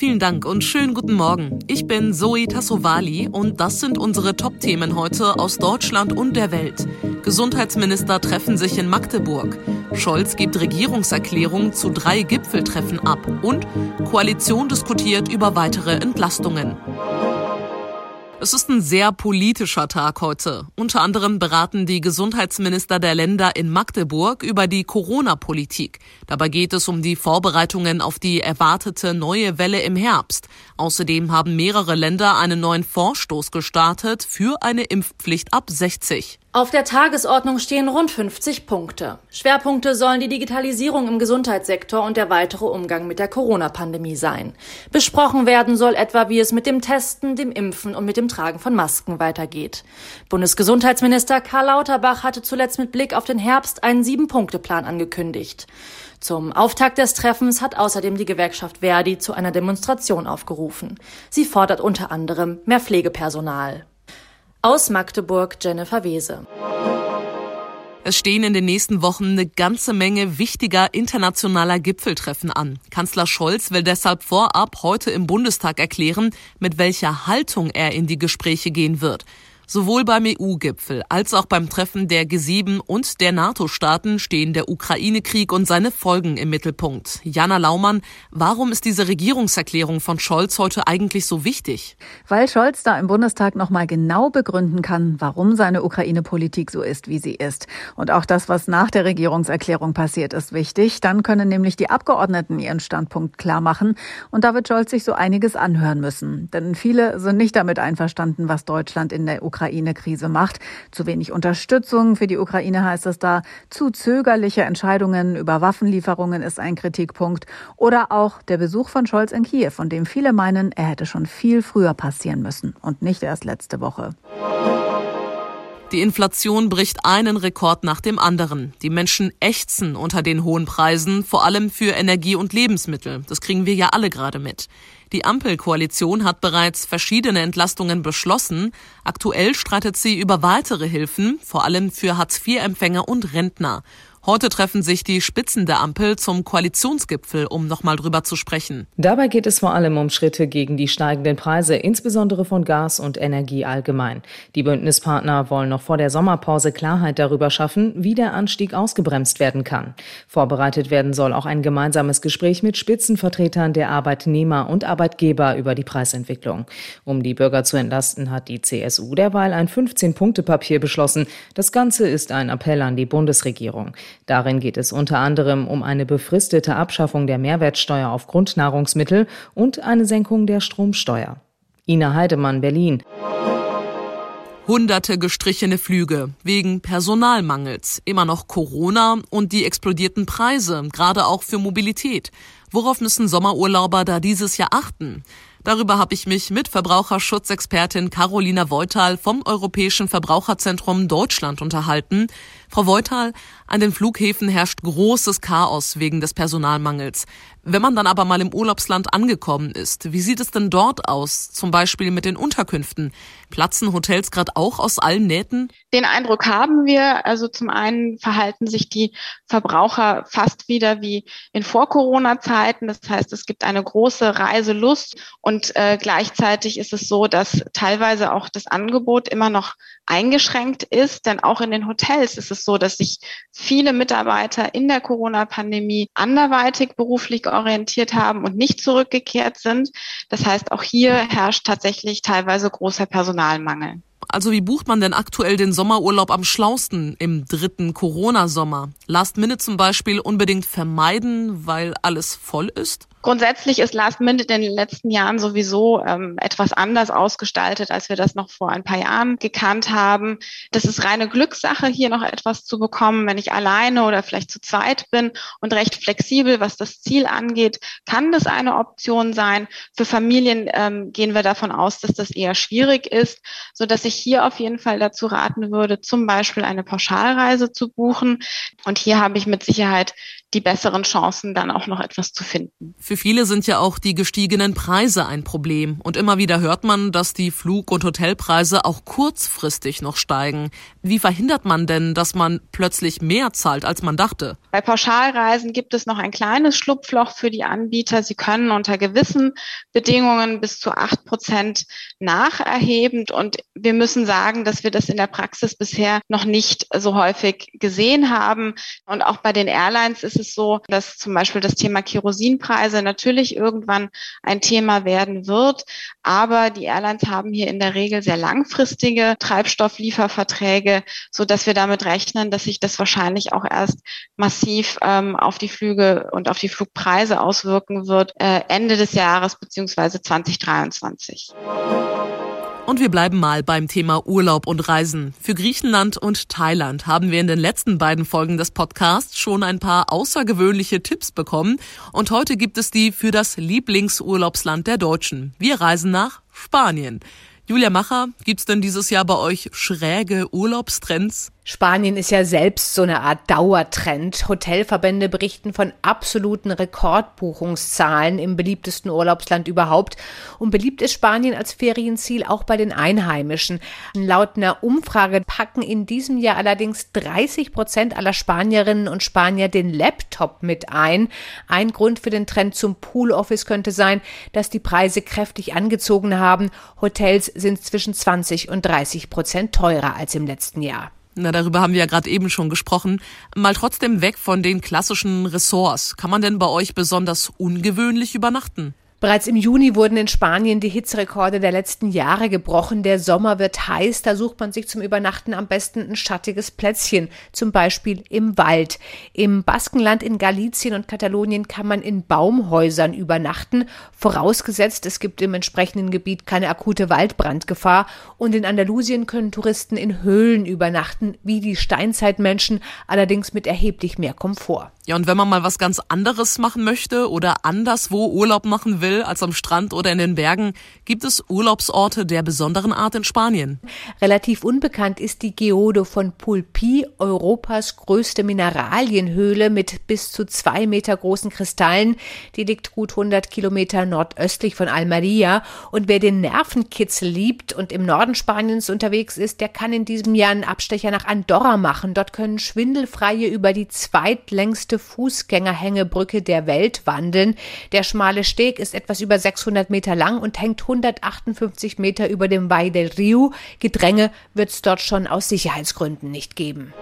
Vielen Dank und schönen guten Morgen. Ich bin Zoe Tassovali und das sind unsere Top-Themen heute aus Deutschland und der Welt. Gesundheitsminister treffen sich in Magdeburg. Scholz gibt Regierungserklärung zu drei Gipfeltreffen ab und Koalition diskutiert über weitere Entlastungen. Es ist ein sehr politischer Tag heute. Unter anderem beraten die Gesundheitsminister der Länder in Magdeburg über die Corona-Politik. Dabei geht es um die Vorbereitungen auf die erwartete neue Welle im Herbst. Außerdem haben mehrere Länder einen neuen Vorstoß gestartet für eine Impfpflicht ab 60. Auf der Tagesordnung stehen rund 50 Punkte. Schwerpunkte sollen die Digitalisierung im Gesundheitssektor und der weitere Umgang mit der Corona-Pandemie sein. Besprochen werden soll etwa, wie es mit dem Testen, dem Impfen und mit dem Tragen von Masken weitergeht. Bundesgesundheitsminister Karl Lauterbach hatte zuletzt mit Blick auf den Herbst einen Sieben-Punkte-Plan angekündigt. Zum Auftakt des Treffens hat außerdem die Gewerkschaft Verdi zu einer Demonstration aufgerufen. Sie fordert unter anderem mehr Pflegepersonal. Aus Magdeburg Jennifer Wese. Es stehen in den nächsten Wochen eine ganze Menge wichtiger internationaler Gipfeltreffen an. Kanzler Scholz will deshalb vorab heute im Bundestag erklären, mit welcher Haltung er in die Gespräche gehen wird. Sowohl beim EU-Gipfel als auch beim Treffen der G7 und der NATO-Staaten stehen der Ukraine-Krieg und seine Folgen im Mittelpunkt. Jana Laumann, warum ist diese Regierungserklärung von Scholz heute eigentlich so wichtig? Weil Scholz da im Bundestag nochmal genau begründen kann, warum seine Ukraine-Politik so ist, wie sie ist. Und auch das, was nach der Regierungserklärung passiert, ist wichtig. Dann können nämlich die Abgeordneten ihren Standpunkt klar machen. Und da wird Scholz sich so einiges anhören müssen. Denn viele sind nicht damit einverstanden, was Deutschland in der Ukraine Ukraine-Krise macht. Zu wenig Unterstützung für die Ukraine heißt es da. Zu zögerliche Entscheidungen über Waffenlieferungen ist ein Kritikpunkt. Oder auch der Besuch von Scholz in Kiew, von dem viele meinen, er hätte schon viel früher passieren müssen und nicht erst letzte Woche. Die Inflation bricht einen Rekord nach dem anderen. Die Menschen ächzen unter den hohen Preisen, vor allem für Energie und Lebensmittel. Das kriegen wir ja alle gerade mit. Die Ampelkoalition hat bereits verschiedene Entlastungen beschlossen. Aktuell streitet sie über weitere Hilfen, vor allem für Hartz-IV-Empfänger und Rentner. Heute treffen sich die Spitzen der Ampel zum Koalitionsgipfel, um nochmal drüber zu sprechen. Dabei geht es vor allem um Schritte gegen die steigenden Preise, insbesondere von Gas und Energie allgemein. Die Bündnispartner wollen noch vor der Sommerpause Klarheit darüber schaffen, wie der Anstieg ausgebremst werden kann. Vorbereitet werden soll auch ein gemeinsames Gespräch mit Spitzenvertretern der Arbeitnehmer und Arbeitgeber über die Preisentwicklung. Um die Bürger zu entlasten, hat die CSU derweil ein 15-Punkte-Papier beschlossen. Das Ganze ist ein Appell an die Bundesregierung. Darin geht es unter anderem um eine befristete Abschaffung der Mehrwertsteuer auf Grundnahrungsmittel und eine Senkung der Stromsteuer. Ina Heidemann, Berlin. Hunderte gestrichene Flüge wegen Personalmangels, immer noch Corona und die explodierten Preise, gerade auch für Mobilität. Worauf müssen Sommerurlauber da dieses Jahr achten? Darüber habe ich mich mit Verbraucherschutzexpertin Carolina Voital vom Europäischen Verbraucherzentrum Deutschland unterhalten. Frau Voital, an den Flughäfen herrscht großes Chaos wegen des Personalmangels. Wenn man dann aber mal im Urlaubsland angekommen ist, wie sieht es denn dort aus? Zum Beispiel mit den Unterkünften. Platzen Hotels gerade auch aus allen Nähten? Den Eindruck haben wir. Also zum einen verhalten sich die Verbraucher fast wieder wie in Vor-Corona-Zeiten. Das heißt, es gibt eine große Reiselust und äh, gleichzeitig ist es so, dass teilweise auch das Angebot immer noch eingeschränkt ist. Denn auch in den Hotels ist es so, dass sich viele Mitarbeiter in der Corona-Pandemie anderweitig beruflich orientiert haben und nicht zurückgekehrt sind. Das heißt, auch hier herrscht tatsächlich teilweise großer Personalmangel. Also wie bucht man denn aktuell den Sommerurlaub am schlausten im dritten Corona-Sommer? Last Minute zum Beispiel unbedingt vermeiden, weil alles voll ist? Grundsätzlich ist Last Minute in den letzten Jahren sowieso ähm, etwas anders ausgestaltet, als wir das noch vor ein paar Jahren gekannt haben. Das ist reine Glückssache, hier noch etwas zu bekommen. Wenn ich alleine oder vielleicht zu zweit bin und recht flexibel, was das Ziel angeht, kann das eine Option sein. Für Familien ähm, gehen wir davon aus, dass das eher schwierig ist, so dass ich hier auf jeden Fall dazu raten würde, zum Beispiel eine Pauschalreise zu buchen. Und hier habe ich mit Sicherheit die besseren Chancen, dann auch noch etwas zu finden. Für viele sind ja auch die gestiegenen Preise ein Problem. Und immer wieder hört man, dass die Flug- und Hotelpreise auch kurzfristig noch steigen. Wie verhindert man denn, dass man plötzlich mehr zahlt, als man dachte? Bei Pauschalreisen gibt es noch ein kleines Schlupfloch für die Anbieter. Sie können unter gewissen Bedingungen bis zu acht Prozent nacherheben. Und wir müssen sagen, dass wir das in der Praxis bisher noch nicht so häufig gesehen haben. Und auch bei den Airlines ist es so, dass zum Beispiel das Thema Kerosinpreise natürlich irgendwann ein Thema werden wird. Aber die Airlines haben hier in der Regel sehr langfristige Treibstofflieferverträge, so dass wir damit rechnen, dass sich das wahrscheinlich auch erst massiv massiv ähm, auf die Flüge und auf die Flugpreise auswirken wird äh, Ende des Jahres beziehungsweise 2023. Und wir bleiben mal beim Thema Urlaub und Reisen. Für Griechenland und Thailand haben wir in den letzten beiden Folgen des Podcasts schon ein paar außergewöhnliche Tipps bekommen. Und heute gibt es die für das Lieblingsurlaubsland der Deutschen. Wir reisen nach Spanien. Julia Macher, gibt's denn dieses Jahr bei euch schräge Urlaubstrends? Spanien ist ja selbst so eine Art Dauertrend. Hotelverbände berichten von absoluten Rekordbuchungszahlen im beliebtesten Urlaubsland überhaupt. Und beliebt ist Spanien als Ferienziel auch bei den Einheimischen. Laut einer Umfrage packen in diesem Jahr allerdings 30 Prozent aller Spanierinnen und Spanier den Laptop mit ein. Ein Grund für den Trend zum Pooloffice könnte sein, dass die Preise kräftig angezogen haben. Hotels sind zwischen 20 und 30 Prozent teurer als im letzten Jahr. Na, darüber haben wir ja gerade eben schon gesprochen. Mal trotzdem weg von den klassischen Ressorts. Kann man denn bei euch besonders ungewöhnlich übernachten? Bereits im Juni wurden in Spanien die Hitzerekorde der letzten Jahre gebrochen. Der Sommer wird heiß, da sucht man sich zum Übernachten am besten ein schattiges Plätzchen, zum Beispiel im Wald. Im Baskenland, in Galicien und Katalonien kann man in Baumhäusern übernachten, vorausgesetzt es gibt im entsprechenden Gebiet keine akute Waldbrandgefahr. Und in Andalusien können Touristen in Höhlen übernachten, wie die Steinzeitmenschen, allerdings mit erheblich mehr Komfort. Ja, und wenn man mal was ganz anderes machen möchte oder anderswo Urlaub machen will als am Strand oder in den Bergen, gibt es Urlaubsorte der besonderen Art in Spanien. Relativ unbekannt ist die Geodo von Pulpi, Europas größte Mineralienhöhle mit bis zu zwei Meter großen Kristallen. Die liegt gut 100 Kilometer nordöstlich von Almeria. Und wer den Nervenkitzel liebt und im Norden Spaniens unterwegs ist, der kann in diesem Jahr einen Abstecher nach Andorra machen. Dort können Schwindelfreie über die zweitlängste Fußgängerhängebrücke der Welt wandeln. Der schmale Steg ist etwas über 600 Meter lang und hängt 158 Meter über dem Valle del Rio. Gedränge wird es dort schon aus Sicherheitsgründen nicht geben.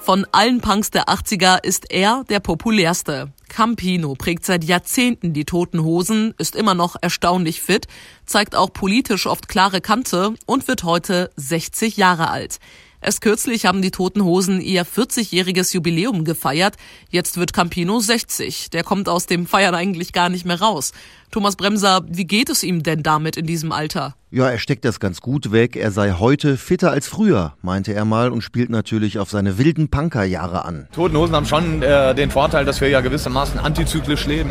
Von allen Punks der 80er ist er der populärste. Campino prägt seit Jahrzehnten die toten Hosen, ist immer noch erstaunlich fit, zeigt auch politisch oft klare Kante und wird heute 60 Jahre alt. Erst kürzlich haben die Toten Hosen ihr 40-jähriges Jubiläum gefeiert. Jetzt wird Campino 60. Der kommt aus dem Feiern eigentlich gar nicht mehr raus. Thomas Bremser, wie geht es ihm denn damit in diesem Alter? Ja, er steckt das ganz gut weg. Er sei heute fitter als früher, meinte er mal und spielt natürlich auf seine wilden Punkerjahre an. Toten Hosen haben schon äh, den Vorteil, dass wir ja gewissermaßen antizyklisch leben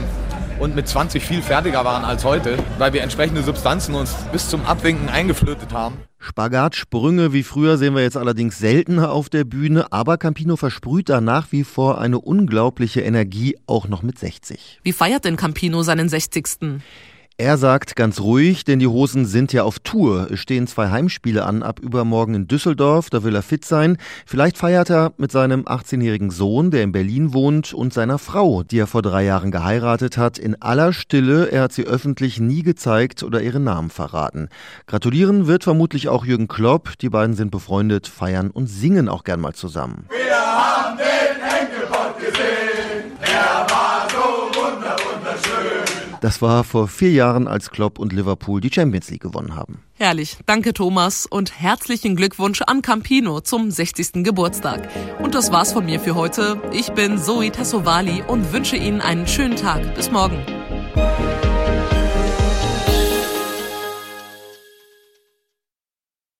und mit 20 viel fertiger waren als heute, weil wir entsprechende Substanzen uns bis zum Abwinken eingeflötet haben. Spagatsprünge wie früher sehen wir jetzt allerdings seltener auf der Bühne, aber Campino versprüht da nach wie vor eine unglaubliche Energie, auch noch mit 60. Wie feiert denn Campino seinen 60. Er sagt ganz ruhig, denn die Hosen sind ja auf Tour. Es stehen zwei Heimspiele an ab übermorgen in Düsseldorf, da will er fit sein. Vielleicht feiert er mit seinem 18-jährigen Sohn, der in Berlin wohnt, und seiner Frau, die er vor drei Jahren geheiratet hat, in aller Stille. Er hat sie öffentlich nie gezeigt oder ihren Namen verraten. Gratulieren wird vermutlich auch Jürgen Klopp. Die beiden sind befreundet, feiern und singen auch gern mal zusammen. Wir haben den Enkelpott gesehen, er war. Das war vor vier Jahren, als Klopp und Liverpool die Champions League gewonnen haben. Herrlich. Danke, Thomas. Und herzlichen Glückwunsch an Campino zum 60. Geburtstag. Und das war's von mir für heute. Ich bin Zoe Tassovali und wünsche Ihnen einen schönen Tag. Bis morgen.